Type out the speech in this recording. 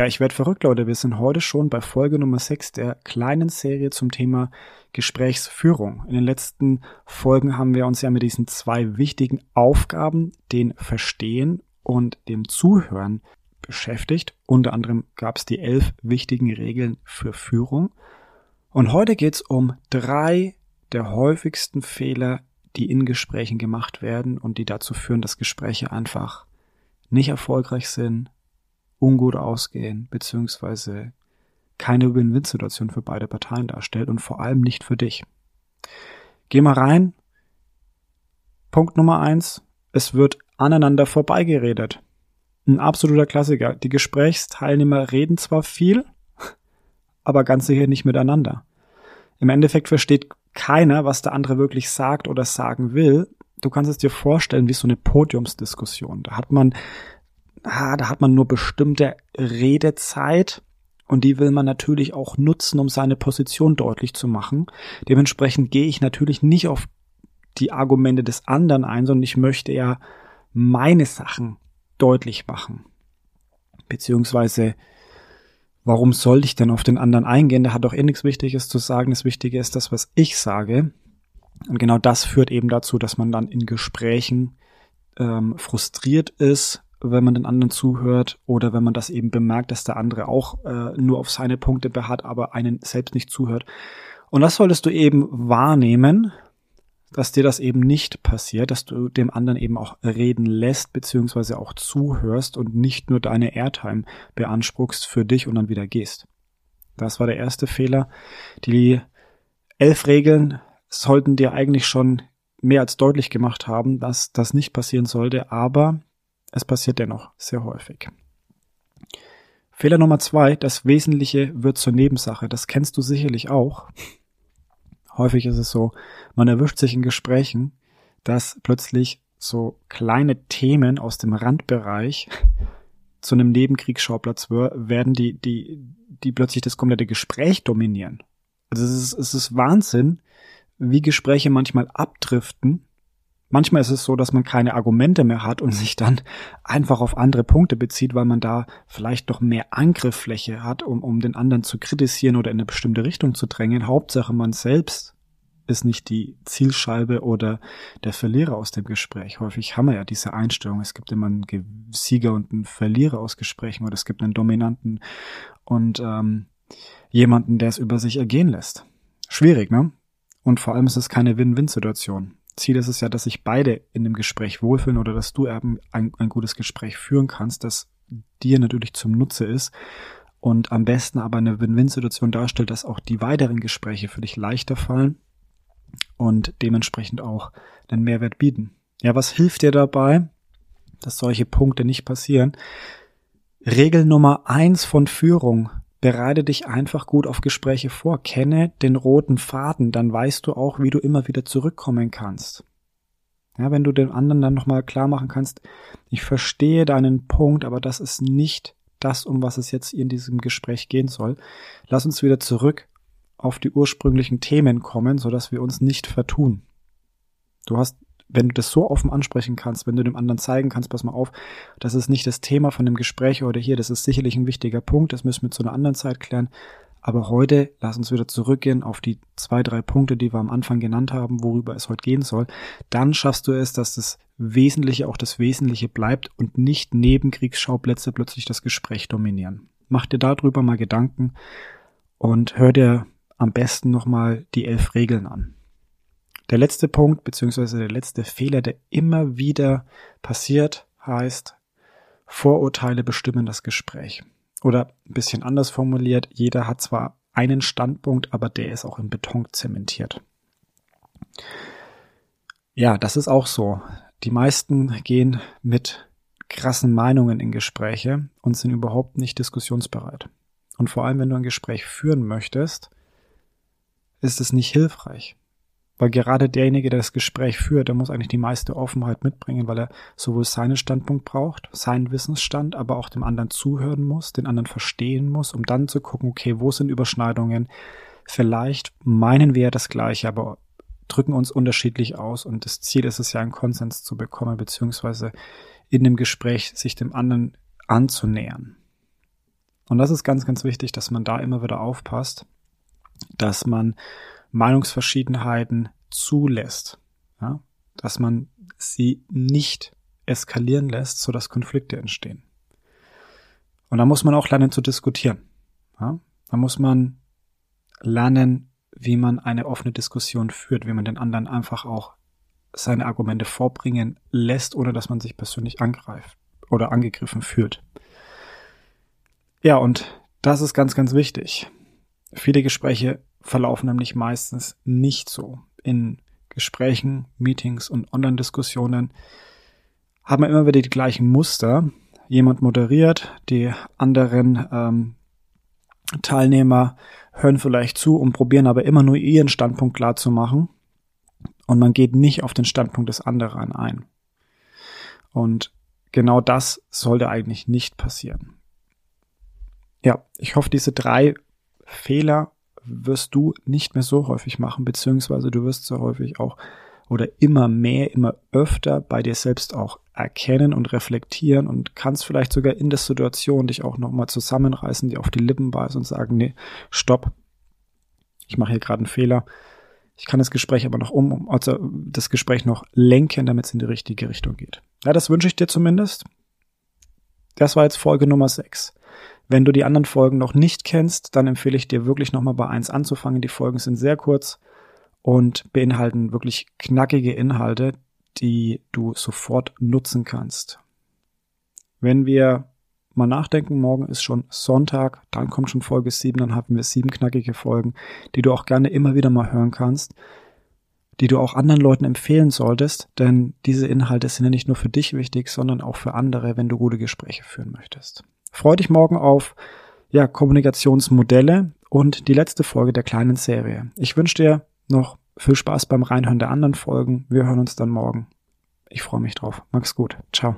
Ja, ich werde verrückt, Leute. Wir sind heute schon bei Folge Nummer 6 der kleinen Serie zum Thema Gesprächsführung. In den letzten Folgen haben wir uns ja mit diesen zwei wichtigen Aufgaben, den Verstehen und dem Zuhören, beschäftigt. Unter anderem gab es die elf wichtigen Regeln für Führung. Und heute geht es um drei der häufigsten Fehler, die in Gesprächen gemacht werden und die dazu führen, dass Gespräche einfach nicht erfolgreich sind, ungut ausgehen, beziehungsweise keine Win-Win-Situation für beide Parteien darstellt und vor allem nicht für dich. Geh mal rein. Punkt Nummer eins. Es wird aneinander vorbeigeredet. Ein absoluter Klassiker. Die Gesprächsteilnehmer reden zwar viel, aber ganz sicher nicht miteinander. Im Endeffekt versteht keiner, was der andere wirklich sagt oder sagen will. Du kannst es dir vorstellen wie so eine Podiumsdiskussion. Da hat man ah, da hat man nur bestimmte Redezeit und die will man natürlich auch nutzen, um seine Position deutlich zu machen. Dementsprechend gehe ich natürlich nicht auf die Argumente des anderen ein, sondern ich möchte ja meine Sachen deutlich machen. Beziehungsweise, warum sollte ich denn auf den anderen eingehen? Der hat doch eh nichts Wichtiges zu sagen. Das Wichtige ist das, was ich sage. Und genau das führt eben dazu, dass man dann in Gesprächen ähm, frustriert ist, wenn man den anderen zuhört oder wenn man das eben bemerkt, dass der andere auch äh, nur auf seine Punkte beharrt, aber einen selbst nicht zuhört. Und das solltest du eben wahrnehmen, dass dir das eben nicht passiert, dass du dem anderen eben auch reden lässt, beziehungsweise auch zuhörst und nicht nur deine Airtime beanspruchst für dich und dann wieder gehst. Das war der erste Fehler. Die elf Regeln sollten dir eigentlich schon mehr als deutlich gemacht haben, dass das nicht passieren sollte, aber es passiert dennoch sehr häufig. Fehler Nummer zwei, das Wesentliche wird zur Nebensache. Das kennst du sicherlich auch. Häufig ist es so, man erwischt sich in Gesprächen, dass plötzlich so kleine Themen aus dem Randbereich zu einem Nebenkriegsschauplatz werden, die, die, die plötzlich das komplette Gespräch dominieren. Also es ist, es ist Wahnsinn, wie Gespräche manchmal abdriften Manchmal ist es so, dass man keine Argumente mehr hat und sich dann einfach auf andere Punkte bezieht, weil man da vielleicht doch mehr Angriffsfläche hat, um, um den anderen zu kritisieren oder in eine bestimmte Richtung zu drängen. Hauptsache man selbst ist nicht die Zielscheibe oder der Verlierer aus dem Gespräch. Häufig haben wir ja diese Einstellung. Es gibt immer einen Sieger und einen Verlierer aus Gesprächen oder es gibt einen Dominanten und ähm, jemanden, der es über sich ergehen lässt. Schwierig, ne? Und vor allem ist es keine Win-Win-Situation. Ziel ist es ja, dass sich beide in dem Gespräch wohlfühlen oder dass du eben ein, ein gutes Gespräch führen kannst, das dir natürlich zum Nutze ist und am besten aber eine Win-Win-Situation darstellt, dass auch die weiteren Gespräche für dich leichter fallen und dementsprechend auch einen Mehrwert bieten. Ja, was hilft dir dabei, dass solche Punkte nicht passieren? Regel Nummer eins von Führung bereite dich einfach gut auf Gespräche vor, kenne den roten Faden, dann weißt du auch, wie du immer wieder zurückkommen kannst. Ja, wenn du dem anderen dann nochmal klar machen kannst, ich verstehe deinen Punkt, aber das ist nicht das, um was es jetzt in diesem Gespräch gehen soll. Lass uns wieder zurück auf die ursprünglichen Themen kommen, sodass wir uns nicht vertun. Du hast wenn du das so offen ansprechen kannst, wenn du dem anderen zeigen kannst, pass mal auf, das ist nicht das Thema von dem Gespräch oder hier, das ist sicherlich ein wichtiger Punkt, das müssen wir zu einer anderen Zeit klären. Aber heute lass uns wieder zurückgehen auf die zwei, drei Punkte, die wir am Anfang genannt haben, worüber es heute gehen soll. Dann schaffst du es, dass das Wesentliche auch das Wesentliche bleibt und nicht Nebenkriegsschauplätze plötzlich das Gespräch dominieren. Mach dir darüber mal Gedanken und hör dir am besten nochmal die elf Regeln an. Der letzte Punkt, beziehungsweise der letzte Fehler, der immer wieder passiert, heißt, Vorurteile bestimmen das Gespräch. Oder ein bisschen anders formuliert, jeder hat zwar einen Standpunkt, aber der ist auch in Beton zementiert. Ja, das ist auch so. Die meisten gehen mit krassen Meinungen in Gespräche und sind überhaupt nicht diskussionsbereit. Und vor allem, wenn du ein Gespräch führen möchtest, ist es nicht hilfreich. Weil gerade derjenige, der das Gespräch führt, der muss eigentlich die meiste Offenheit mitbringen, weil er sowohl seinen Standpunkt braucht, seinen Wissensstand, aber auch dem anderen zuhören muss, den anderen verstehen muss, um dann zu gucken, okay, wo sind Überschneidungen? Vielleicht meinen wir ja das Gleiche, aber drücken uns unterschiedlich aus und das Ziel ist es ja, einen Konsens zu bekommen, beziehungsweise in dem Gespräch sich dem anderen anzunähern. Und das ist ganz, ganz wichtig, dass man da immer wieder aufpasst, dass man Meinungsverschiedenheiten zulässt, ja? dass man sie nicht eskalieren lässt, sodass Konflikte entstehen. Und da muss man auch lernen zu diskutieren. Ja? Da muss man lernen, wie man eine offene Diskussion führt, wie man den anderen einfach auch seine Argumente vorbringen lässt, ohne dass man sich persönlich angreift oder angegriffen fühlt. Ja, und das ist ganz, ganz wichtig. Viele Gespräche verlaufen nämlich meistens nicht so. In Gesprächen, Meetings und Online-Diskussionen haben wir immer wieder die gleichen Muster. Jemand moderiert, die anderen ähm, Teilnehmer hören vielleicht zu und probieren aber immer nur ihren Standpunkt klar zu machen. Und man geht nicht auf den Standpunkt des anderen ein. Und genau das sollte eigentlich nicht passieren. Ja, ich hoffe, diese drei Fehler wirst du nicht mehr so häufig machen, beziehungsweise du wirst so häufig auch oder immer mehr, immer öfter bei dir selbst auch erkennen und reflektieren und kannst vielleicht sogar in der Situation dich auch nochmal zusammenreißen, dir auf die Lippen beißen und sagen, nee, stopp, ich mache hier gerade einen Fehler. Ich kann das Gespräch aber noch um, also das Gespräch noch lenken, damit es in die richtige Richtung geht. Ja, das wünsche ich dir zumindest. Das war jetzt Folge Nummer 6. Wenn du die anderen Folgen noch nicht kennst, dann empfehle ich dir wirklich nochmal bei eins anzufangen. Die Folgen sind sehr kurz und beinhalten wirklich knackige Inhalte, die du sofort nutzen kannst. Wenn wir mal nachdenken, morgen ist schon Sonntag, dann kommt schon Folge 7, dann haben wir sieben knackige Folgen, die du auch gerne immer wieder mal hören kannst, die du auch anderen Leuten empfehlen solltest, denn diese Inhalte sind ja nicht nur für dich wichtig, sondern auch für andere, wenn du gute Gespräche führen möchtest. Freu dich morgen auf ja, Kommunikationsmodelle und die letzte Folge der kleinen Serie. Ich wünsche dir noch viel Spaß beim Reinhören der anderen Folgen. Wir hören uns dann morgen. Ich freue mich drauf. Mach's gut. Ciao.